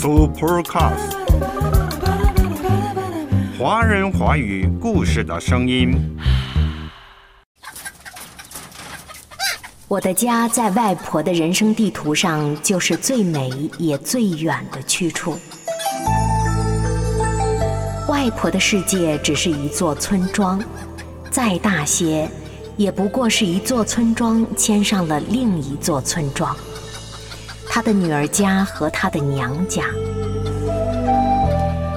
Supercast，华人华语故事的声音。我的家在外婆的人生地图上，就是最美也最远的去处。外婆的世界只是一座村庄，再大些，也不过是一座村庄牵上了另一座村庄。她的女儿家和她的娘家，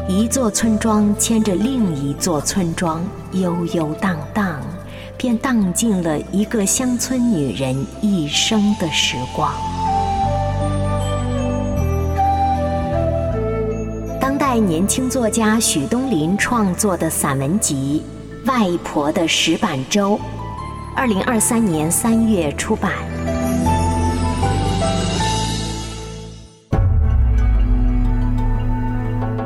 一座村庄牵着另一座村庄，悠悠荡荡，便荡尽了一个乡村女人一生的时光。当代年轻作家许东林创作的散文集《外婆的石板粥》，二零二三年三月出版。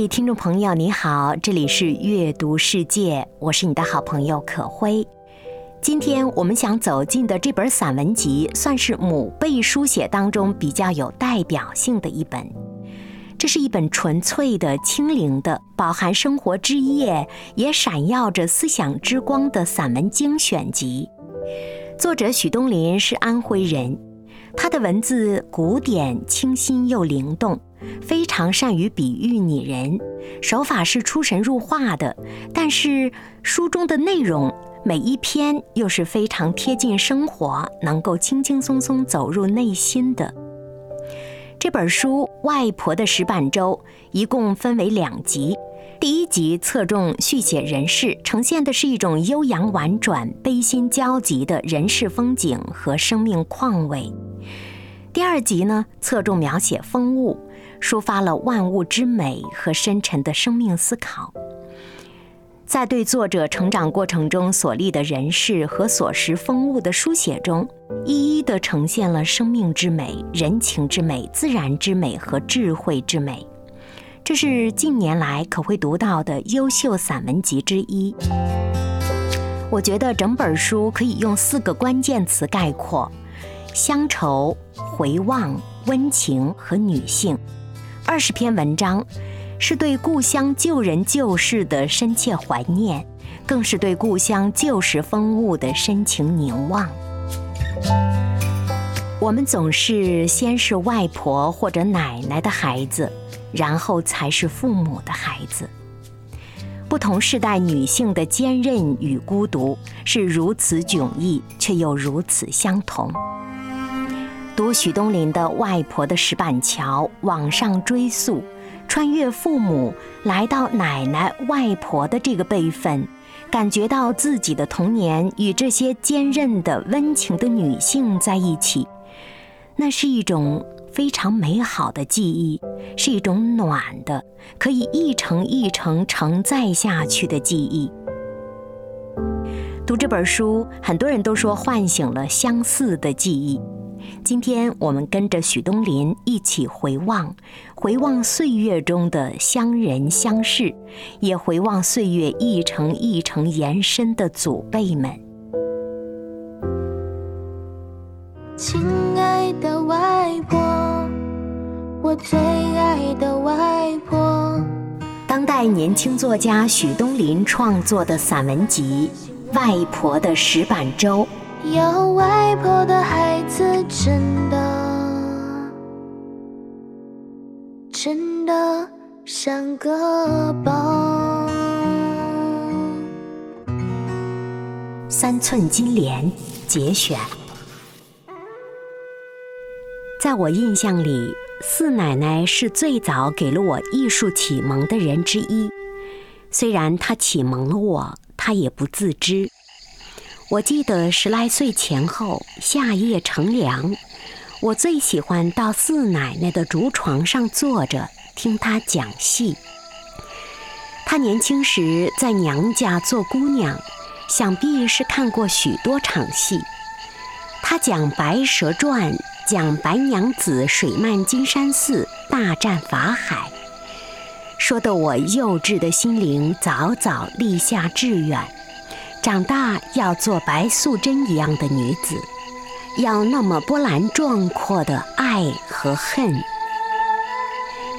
嘿，听众朋友，你好，这里是阅读世界，我是你的好朋友可辉。今天我们想走进的这本散文集，算是母辈书写当中比较有代表性的一本。这是一本纯粹的、清灵的，饱含生活之夜，也闪耀着思想之光的散文精选集。作者许东林是安徽人，他的文字古典、清新又灵动。非常善于比喻拟人，手法是出神入化的。但是书中的内容每一篇又是非常贴近生活，能够轻轻松松走入内心的。这本书《外婆的石板粥》一共分为两集，第一集侧重续写人世，呈现的是一种悠扬婉转、悲心交集的人世风景和生命况味；第二集呢，侧重描写风物。抒发了万物之美和深沉的生命思考，在对作者成长过程中所历的人事和所识风物的书写中，一一地呈现了生命之美、人情之美、自然之美和智慧之美。这是近年来可会读到的优秀散文集之一。我觉得整本书可以用四个关键词概括：乡愁、回望、温情和女性。二十篇文章，是对故乡旧人旧事的深切怀念，更是对故乡旧时风物的深情凝望。我们总是先是外婆或者奶奶的孩子，然后才是父母的孩子。不同世代女性的坚韧与孤独是如此迥异，却又如此相同。读许东林的《外婆的石板桥》，往上追溯，穿越父母，来到奶奶、外婆的这个辈分，感觉到自己的童年与这些坚韧的、温情的女性在一起，那是一种非常美好的记忆，是一种暖的，可以一程一程承载下去的记忆。读这本书，很多人都说唤醒了相似的记忆。今天我们跟着许东林一起回望，回望岁月中的乡人乡事，也回望岁月一程一程延伸的祖辈们。亲我最爱的外婆。当代年轻作家许东林创作的散文集《外婆的石板粥》。有外婆的孩子，真的真的像个宝。三寸金莲节选。在我印象里，四奶奶是最早给了我艺术启蒙的人之一。虽然她启蒙了我，她也不自知。我记得十来岁前后，夏夜乘凉，我最喜欢到四奶奶的竹床上坐着，听她讲戏。她年轻时在娘家做姑娘，想必是看过许多场戏。她讲《白蛇传》，讲白娘子水漫金山寺大战法海，说的我幼稚的心灵早早立下志愿，长大要做白素贞一样的女子，要那么波澜壮阔的爱和恨。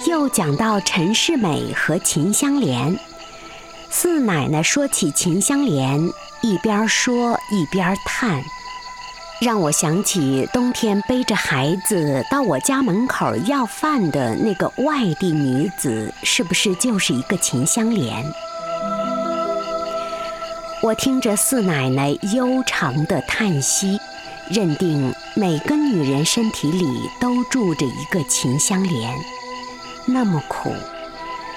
又讲到陈世美和秦香莲，四奶奶说起秦香莲，一边说一边叹，让我想起冬天背着孩子到我家门口要饭的那个外地女子，是不是就是一个秦香莲？我听着四奶奶悠长的叹息，认定每个女人身体里都住着一个秦香莲。那么苦，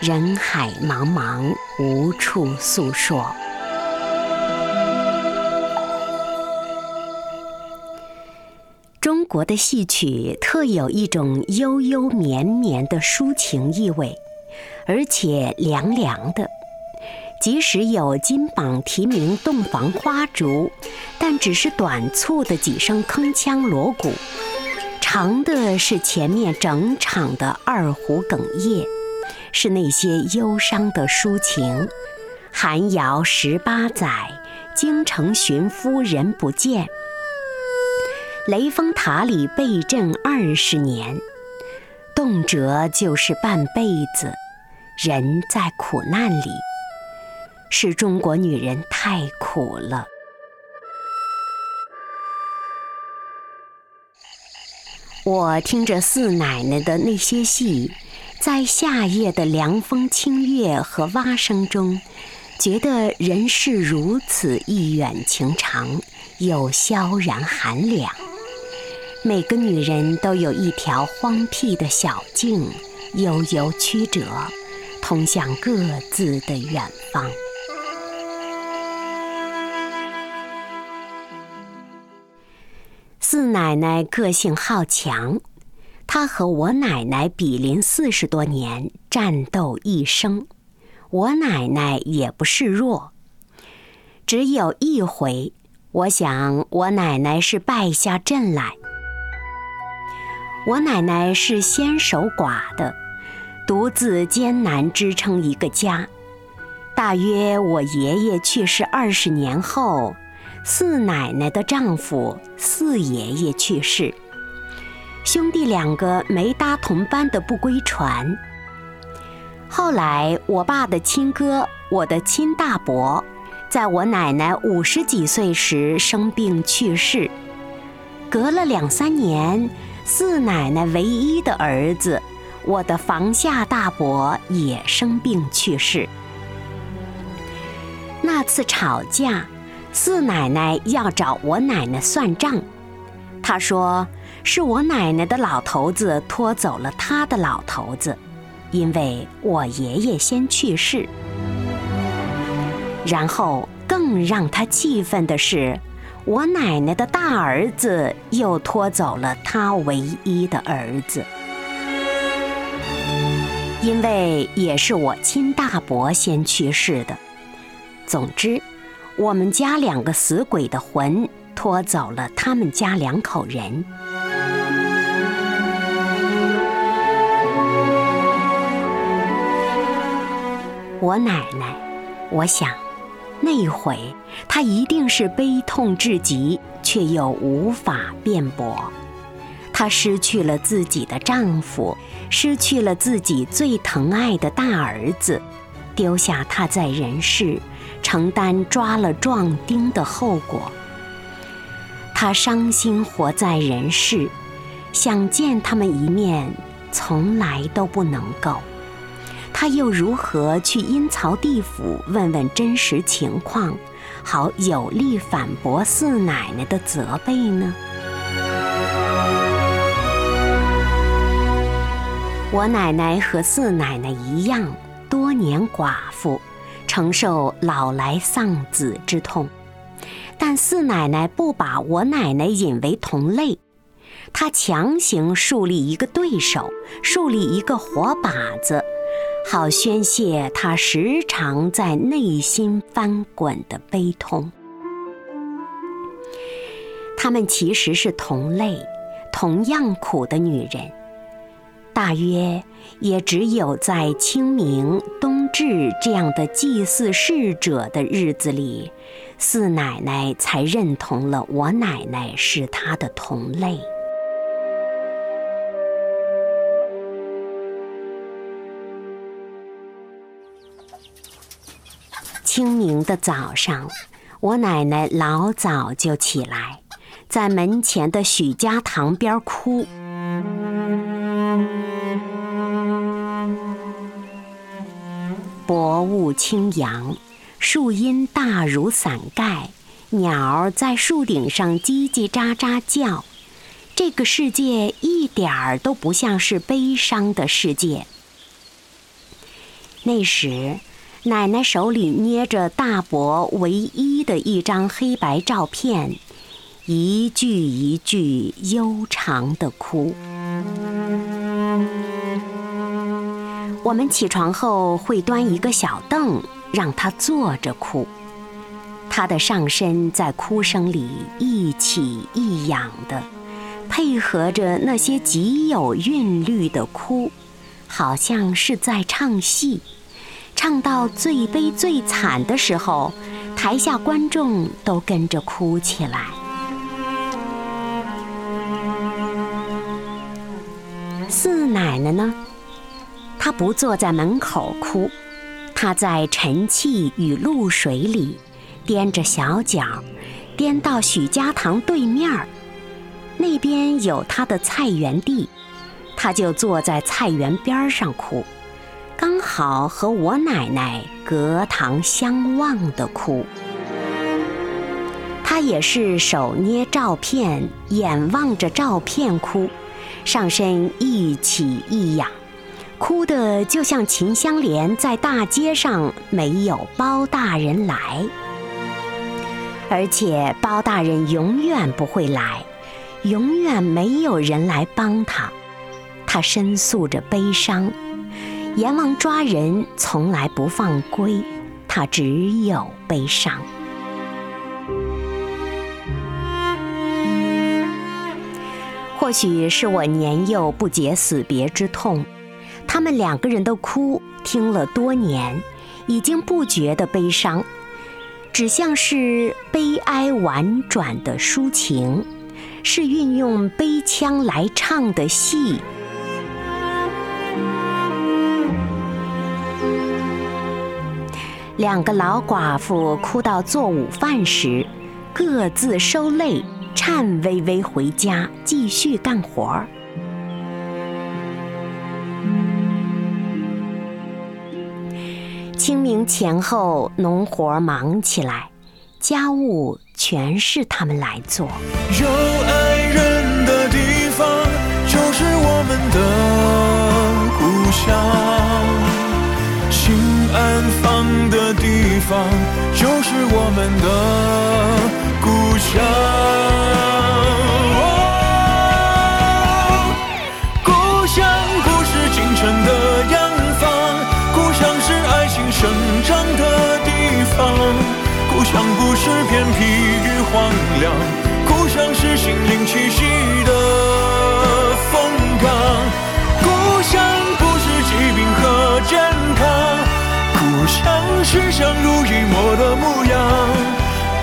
人海茫茫，无处诉说。国的戏曲特有一种悠悠绵绵的抒情意味，而且凉凉的。即使有金榜题名、洞房花烛，但只是短促的几声铿锵锣鼓。长的是前面整场的二胡哽咽，是那些忧伤的抒情。寒窑十八载，京城寻夫人不见。雷峰塔里被震二十年，动辄就是半辈子。人在苦难里，是中国女人太苦了。我听着四奶奶的那些戏，在夏夜的凉风清月和蛙声中，觉得人世如此一远情长，又萧然寒凉。每个女人都有一条荒僻的小径，悠悠曲折，通向各自的远方。四奶奶个性好强，她和我奶奶比邻四十多年，战斗一生。我奶奶也不示弱。只有一回，我想我奶奶是败下阵来。我奶奶是先守寡的，独自艰难支撑一个家。大约我爷爷去世二十年后。四奶奶的丈夫四爷爷去世，兄弟两个没搭同班的不归船。后来我爸的亲哥，我的亲大伯，在我奶奶五十几岁时生病去世。隔了两三年，四奶奶唯一的儿子，我的房下大伯也生病去世。那次吵架。四奶奶要找我奶奶算账，她说是我奶奶的老头子拖走了她的老头子，因为我爷爷先去世。然后更让她气愤的是，我奶奶的大儿子又拖走了他唯一的儿子，因为也是我亲大伯先去世的。总之。我们家两个死鬼的魂拖走了他们家两口人。我奶奶，我想，那一回她一定是悲痛至极，却又无法辩驳。她失去了自己的丈夫，失去了自己最疼爱的大儿子，丢下他在人世。承担抓了壮丁的后果，他伤心活在人世，想见他们一面，从来都不能够。他又如何去阴曹地府问问真实情况，好有力反驳四奶奶的责备呢？我奶奶和四奶奶一样，多年寡妇。承受老来丧子之痛，但四奶奶不把我奶奶引为同类，她强行树立一个对手，树立一个活靶子，好宣泄他时常在内心翻滚的悲痛。她们其实是同类、同样苦的女人，大约也只有在清明、冬至这样的祭祀逝者的日子里，四奶奶才认同了我奶奶是她的同类。清明的早上，我奶奶老早就起来。在门前的许家堂边哭。薄雾轻扬，树荫大如伞盖，鸟儿在树顶上叽叽喳喳叫。这个世界一点儿都不像是悲伤的世界。那时，奶奶手里捏着大伯唯一的一张黑白照片。一句一句悠长的哭。我们起床后会端一个小凳，让他坐着哭。他的上身在哭声里一起一仰的，配合着那些极有韵律的哭，好像是在唱戏。唱到最悲最惨的时候，台下观众都跟着哭起来。四奶奶呢？她不坐在门口哭，她在晨气与露水里，踮着小脚，踮到许家堂对面儿，那边有她的菜园地，她就坐在菜园边上哭，刚好和我奶奶隔堂相望的哭。她也是手捏照片，眼望着照片哭。上身一起一仰，哭得就像秦香莲在大街上没有包大人来，而且包大人永远不会来，永远没有人来帮他。他申诉着悲伤，阎王抓人从来不放归，他只有悲伤。或许是我年幼不解死别之痛，他们两个人的哭听了多年，已经不觉得悲伤，只像是悲哀婉转的抒情，是运用悲腔来唱的戏。两个老寡妇哭到做午饭时，各自收泪。颤巍巍回家，继续干活儿。清明前后，农活忙起来，家务全是他们来做。有爱人的地方，就是我们的故乡；心安放的方，就是我们的故乡。故乡不是京城的洋房，故乡是爱情生长的地方。故乡不是偏僻与荒凉，故乡是心灵栖息的。的模样。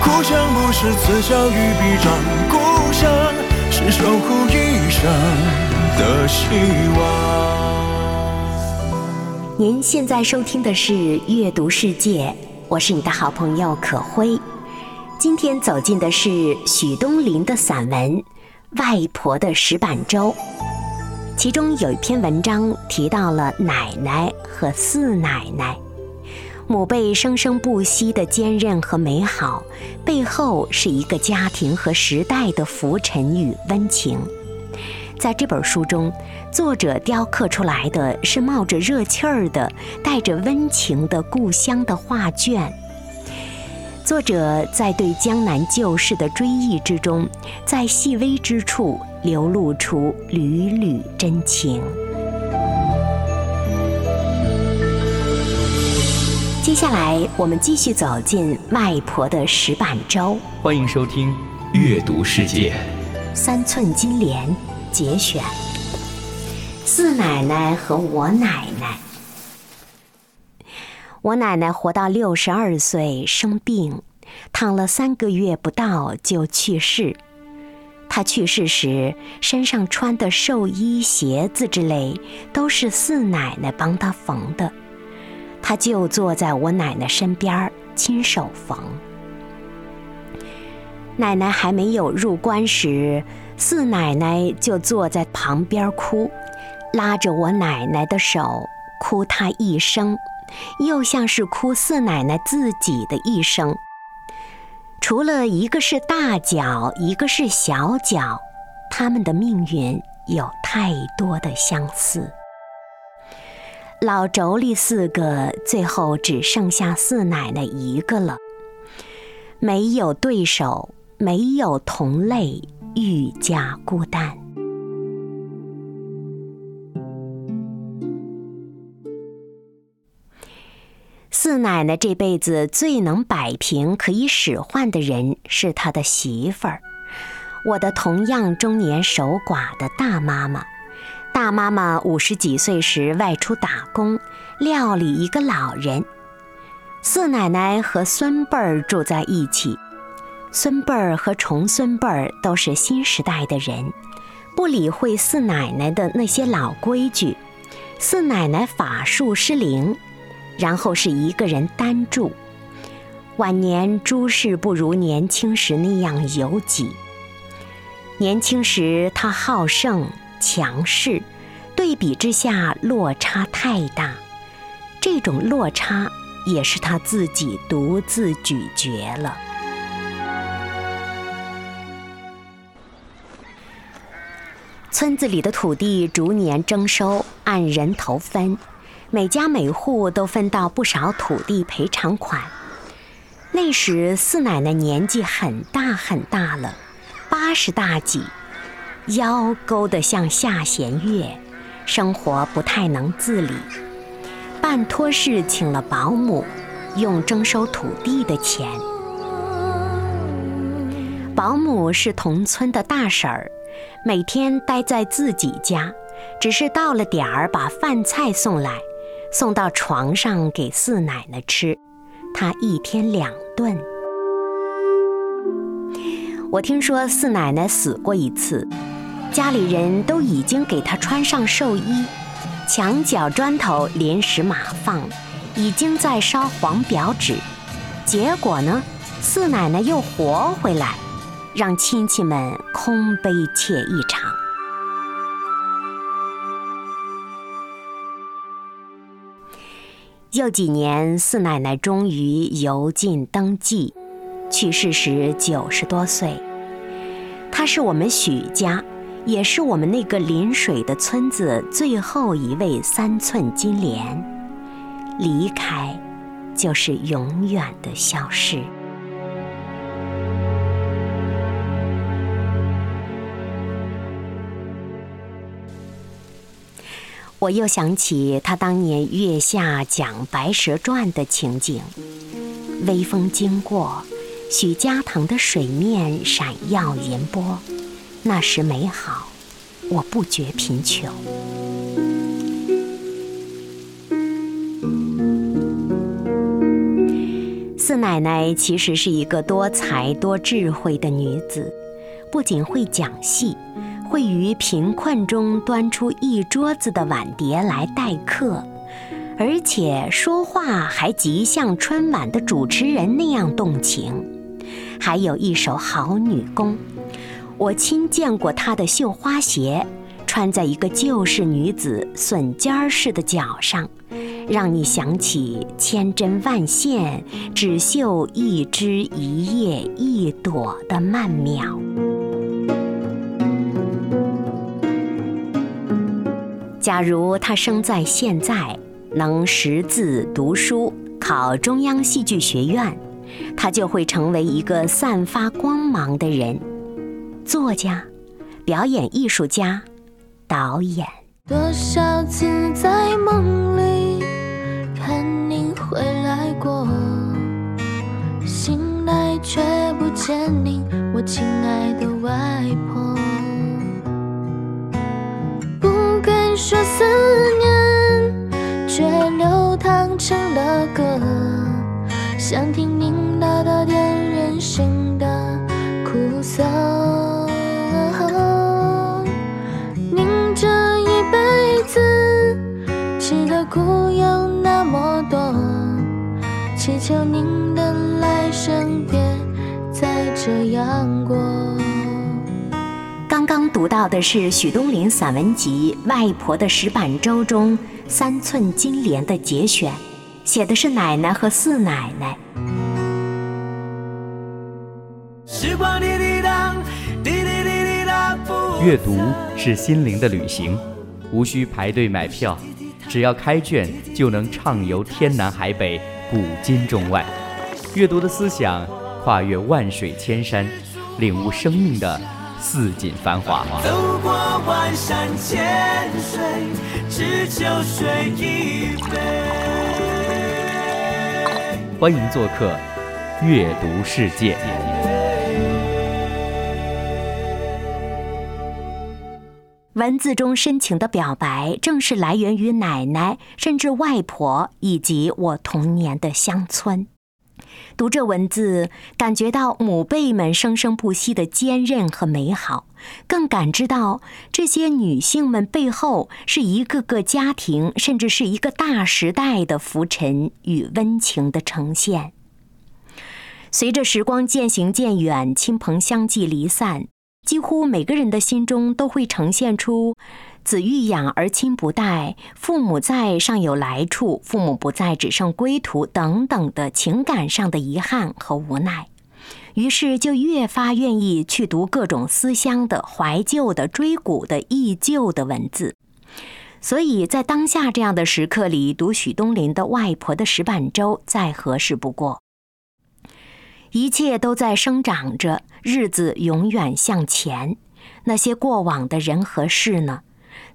故乡不是此消与彼长，故乡是守护一生的希望。您现在收听的是《阅读世界》，我是你的好朋友可辉。今天走进的是许东林的散文《外婆的石板粥》，其中有一篇文章提到了奶奶和四奶奶，母辈生生不息的坚韧和美好，背后是一个家庭和时代的浮沉与温情。在这本书中，作者雕刻出来的是冒着热气儿的、带着温情的故乡的画卷。作者在对江南旧事的追忆之中，在细微之处流露出缕缕真情。接下来，我们继续走进外婆的石板粥。欢迎收听《阅读世界》。三寸金莲节选。四奶奶和我奶奶。我奶奶活到六十二岁，生病，躺了三个月不到就去世。她去世时，身上穿的寿衣、鞋子之类，都是四奶奶帮她缝的。她就坐在我奶奶身边，亲手缝。奶奶还没有入关时，四奶奶就坐在旁边哭，拉着我奶奶的手，哭她一生，又像是哭四奶奶自己的一生。除了一个是大脚，一个是小脚，他们的命运有太多的相似。老妯娌四个，最后只剩下四奶奶一个了。没有对手，没有同类，愈加孤单。四奶奶这辈子最能摆平、可以使唤的人是她的媳妇儿，我的同样中年守寡的大妈妈。大妈妈五十几岁时外出打工，料理一个老人。四奶奶和孙辈儿住在一起，孙辈儿和重孙辈儿都是新时代的人，不理会四奶奶的那些老规矩。四奶奶法术失灵，然后是一个人单住。晚年诸事不如年轻时那样有己。年轻时她好胜。强势，对比之下落差太大，这种落差也是他自己独自咀嚼了。村子里的土地逐年征收，按人头分，每家每户都分到不少土地赔偿款。那时四奶奶年纪很大很大了，八十大几。腰勾得像下弦月，生活不太能自理。办托事请了保姆，用征收土地的钱。保姆是同村的大婶儿，每天待在自己家，只是到了点儿把饭菜送来，送到床上给四奶奶吃。她一天两顿。我听说四奶奶死过一次。家里人都已经给他穿上寿衣，墙角砖头临时码放，已经在烧黄表纸。结果呢，四奶奶又活回来，让亲戚们空悲切一场。又几年，四奶奶终于油尽灯迹，去世时九十多岁。她是我们许家。也是我们那个临水的村子最后一位三寸金莲，离开，就是永远的消失。我又想起他当年月下讲《白蛇传》的情景，微风经过，许家塘的水面闪耀银波。那时美好，我不觉贫穷。四奶奶其实是一个多才多智慧的女子，不仅会讲戏，会于贫困中端出一桌子的碗碟来待客，而且说话还极像春晚的主持人那样动情，还有一手好女工。我亲见过她的绣花鞋，穿在一个旧式女子笋尖儿似的脚上，让你想起千针万线只绣一枝一叶一朵的曼妙。假如她生在现在，能识字读书，考中央戏剧学院，她就会成为一个散发光芒的人。作家、表演艺术家、导演，多少次在梦里看你回来过，醒来却不见你。我亲爱的外婆，不敢说思念，却流淌成了歌。想听您唠叨点人生的苦涩。吃的苦有那么多，祈求您的来生别再这样过。刚刚读到的是许东林散文集《外婆的石板舟》中三寸金莲的节选，写的是奶奶和四奶奶。时光滴滴答，滴滴滴滴答。不阅读是心灵的旅行，无需排队买票，只要开卷就能畅游天南海北、古今中外。阅读的思想跨越万水千山，领悟生命的似锦繁华。走过万山千水，只求水一杯。欢迎做客阅读世界。文字中深情的表白，正是来源于奶奶，甚至外婆以及我童年的乡村。读这文字，感觉到母辈们生生不息的坚韧和美好，更感知到这些女性们背后是一个个家庭，甚至是一个大时代的浮沉与温情的呈现。随着时光渐行渐远，亲朋相继离散，几乎每个人的心中都会呈现出“子欲养而亲不待”“父母在，尚有来处；父母不在，只剩归途”等等的情感上的遗憾和无奈。于是就越发愿意去读各种思乡的、怀旧的、追古的、忆旧的文字。所以在当下这样的时刻里，读许东林的《外婆的石板舟》再合适不过。一切都在生长着，日子永远向前。那些过往的人和事呢？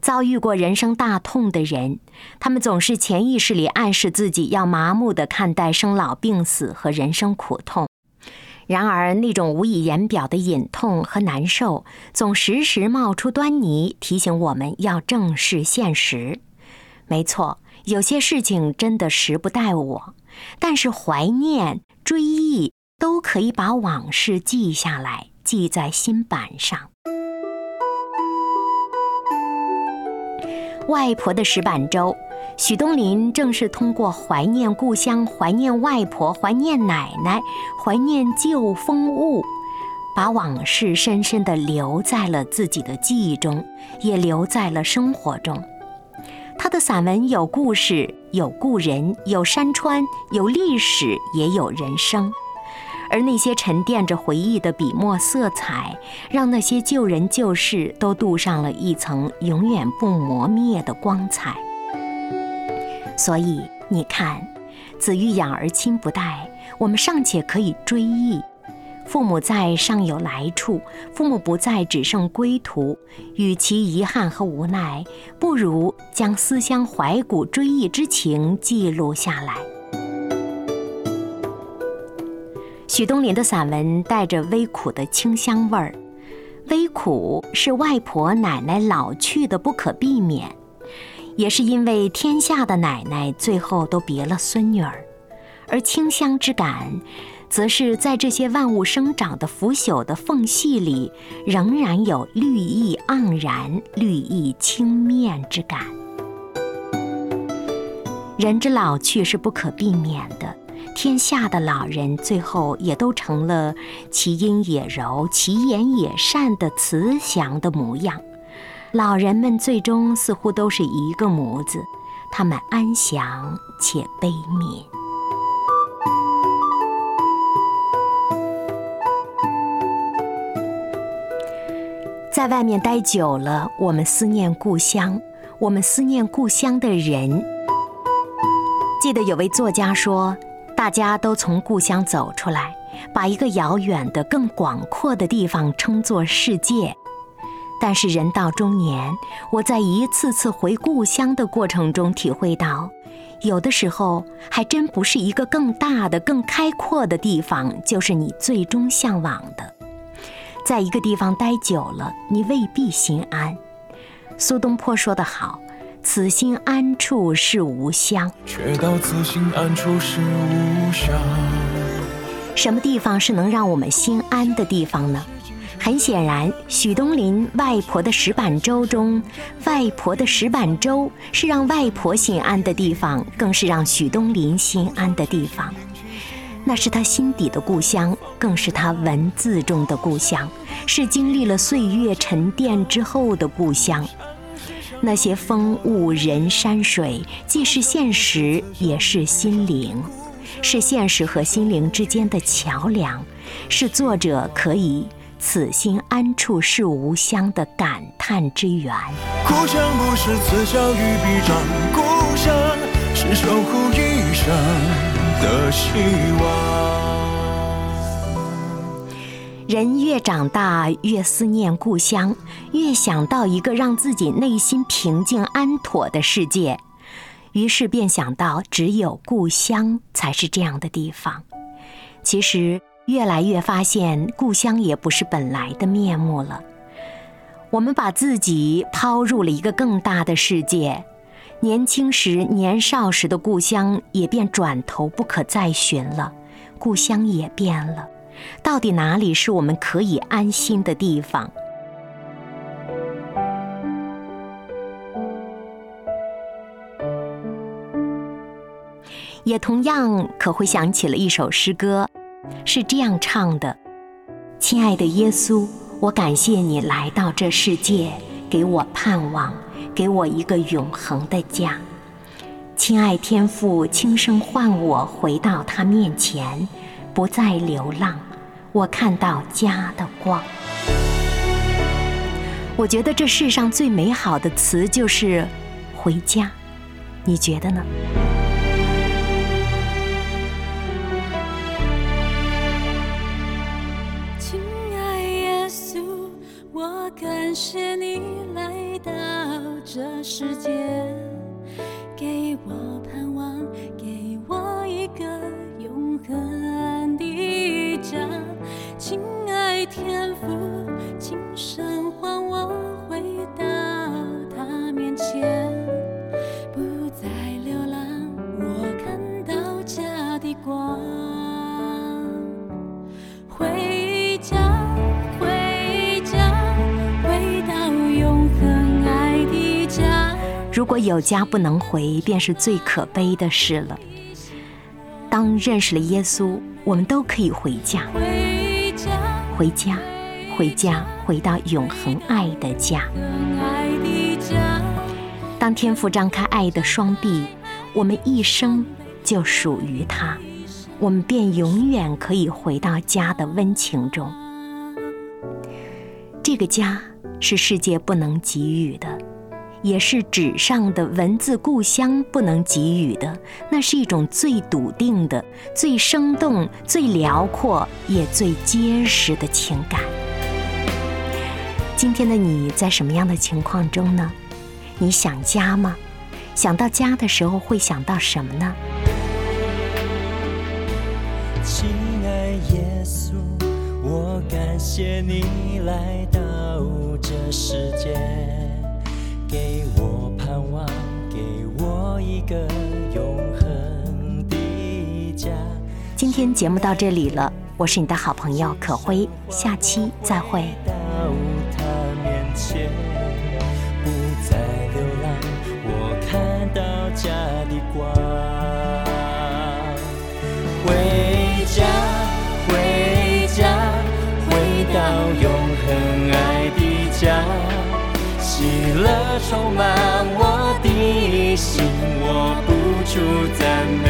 遭遇过人生大痛的人，他们总是潜意识里暗示自己要麻木地看待生老病死和人生苦痛。然而，那种无以言表的隐痛和难受，总时时冒出端倪，提醒我们要正视现实。没错，有些事情真的时不待我，但是怀念、追忆。都可以把往事记下来，记在心板上。外婆的石板舟，许东林正是通过怀念故乡、怀念外婆、怀念奶奶、怀念旧风物，把往事深深地留在了自己的记忆中，也留在了生活中。他的散文有故事，有故人，有山川，有历史，也有人生。而那些沉淀着回忆的笔墨色彩，让那些旧人旧事都镀上了一层永远不磨灭的光彩。所以你看，“子欲养而亲不待”，我们尚且可以追忆；“父母在，尚有来处；父母不在，只剩归途。”与其遗憾和无奈，不如将思乡怀古、追忆之情记录下来。许东林的散文带着微苦的清香味儿，微苦是外婆奶奶老去的不可避免，也是因为天下的奶奶最后都别了孙女儿，而清香之感，则是在这些万物生长的腐朽的缝隙里，仍然有绿意盎然、绿意轻面之感。人之老去是不可避免的。天下的老人最后也都成了其音也柔、其言也善的慈祥的模样。老人们最终似乎都是一个模子，他们安详且悲悯。在外面待久了，我们思念故乡，我们思念故乡的人。记得有位作家说。大家都从故乡走出来，把一个遥远的、更广阔的地方称作世界。但是人到中年，我在一次次回故乡的过程中体会到，有的时候还真不是一个更大的、更开阔的地方，就是你最终向往的。在一个地方待久了，你未必心安。苏东坡说得好：“此心安处是吾乡。”却道此心安处是吾乡。什么地方是能让我们心安的地方呢？很显然，许东林外婆的石板粥中，外婆的石板粥是让外婆心安的地方，更是让许东林心安的地方。那是他心底的故乡，更是他文字中的故乡，是经历了岁月沉淀之后的故乡。那些风物人山水，既是现实，也是心灵，是现实和心灵之间的桥梁，是作者可以“此心安处是吾乡”的感叹之源。故乡不是此消于彼长，故乡是守护一生。的希望。人越长大，越思念故乡，越想到一个让自己内心平静安妥的世界，于是便想到，只有故乡才是这样的地方。其实，越来越发现，故乡也不是本来的面目了。我们把自己抛入了一个更大的世界。年轻时、年少时的故乡也便转头不可再寻了，故乡也变了。到底哪里是我们可以安心的地方？也同样可会想起了一首诗歌，是这样唱的：“亲爱的耶稣，我感谢你来到这世界，给我盼望。”给我一个永恒的家，亲爱天父，轻声唤我回到他面前，不再流浪，我看到家的光。我觉得这世上最美好的词就是“回家”，你觉得呢？亲爱耶稣，我感谢你来到。这世界给我天父，今生唤我回到他面前，不再流浪，我看到家的光。回家。如果有家不能回，便是最可悲的事了。当认识了耶稣，我们都可以回家，回家，回家，回到永恒爱的家。当天父张开爱的双臂，我们一生就属于他，我们便永远可以回到家的温情中。这个家是世界不能给予的。也是纸上的文字，故乡不能给予的，那是一种最笃定的、最生动、最辽阔也最结实的情感。今天的你在什么样的情况中呢？你想家吗？想到家的时候会想到什么呢？亲爱耶稣，我感谢你来到这世界。给我盼望，给我一个永恒的家。今天节目到这里了，我是你的好朋友可辉，下期再会。到他面前，不再流浪，我看到家的光。回家，回家，回到永恒爱的家。了充满我的心，我不住赞美。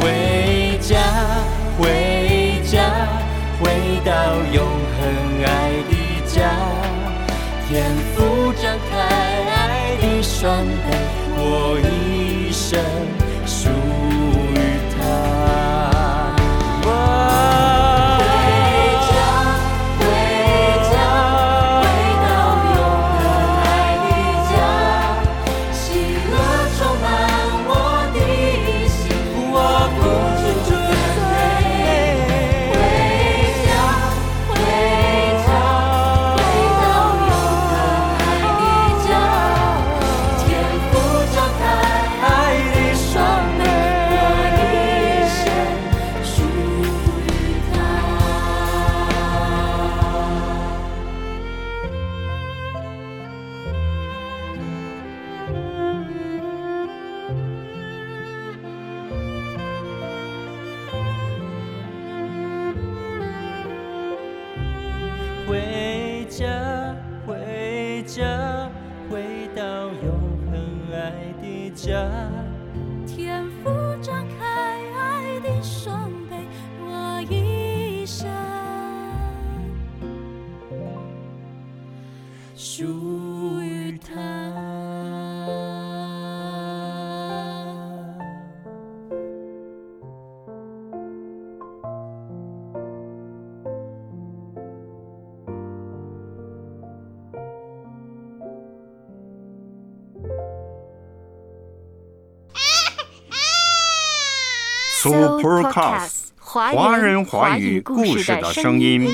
回家，回家，回到永恒爱的家。天父张开爱的双臂，我一下。Supercast 华人华语故事的声音。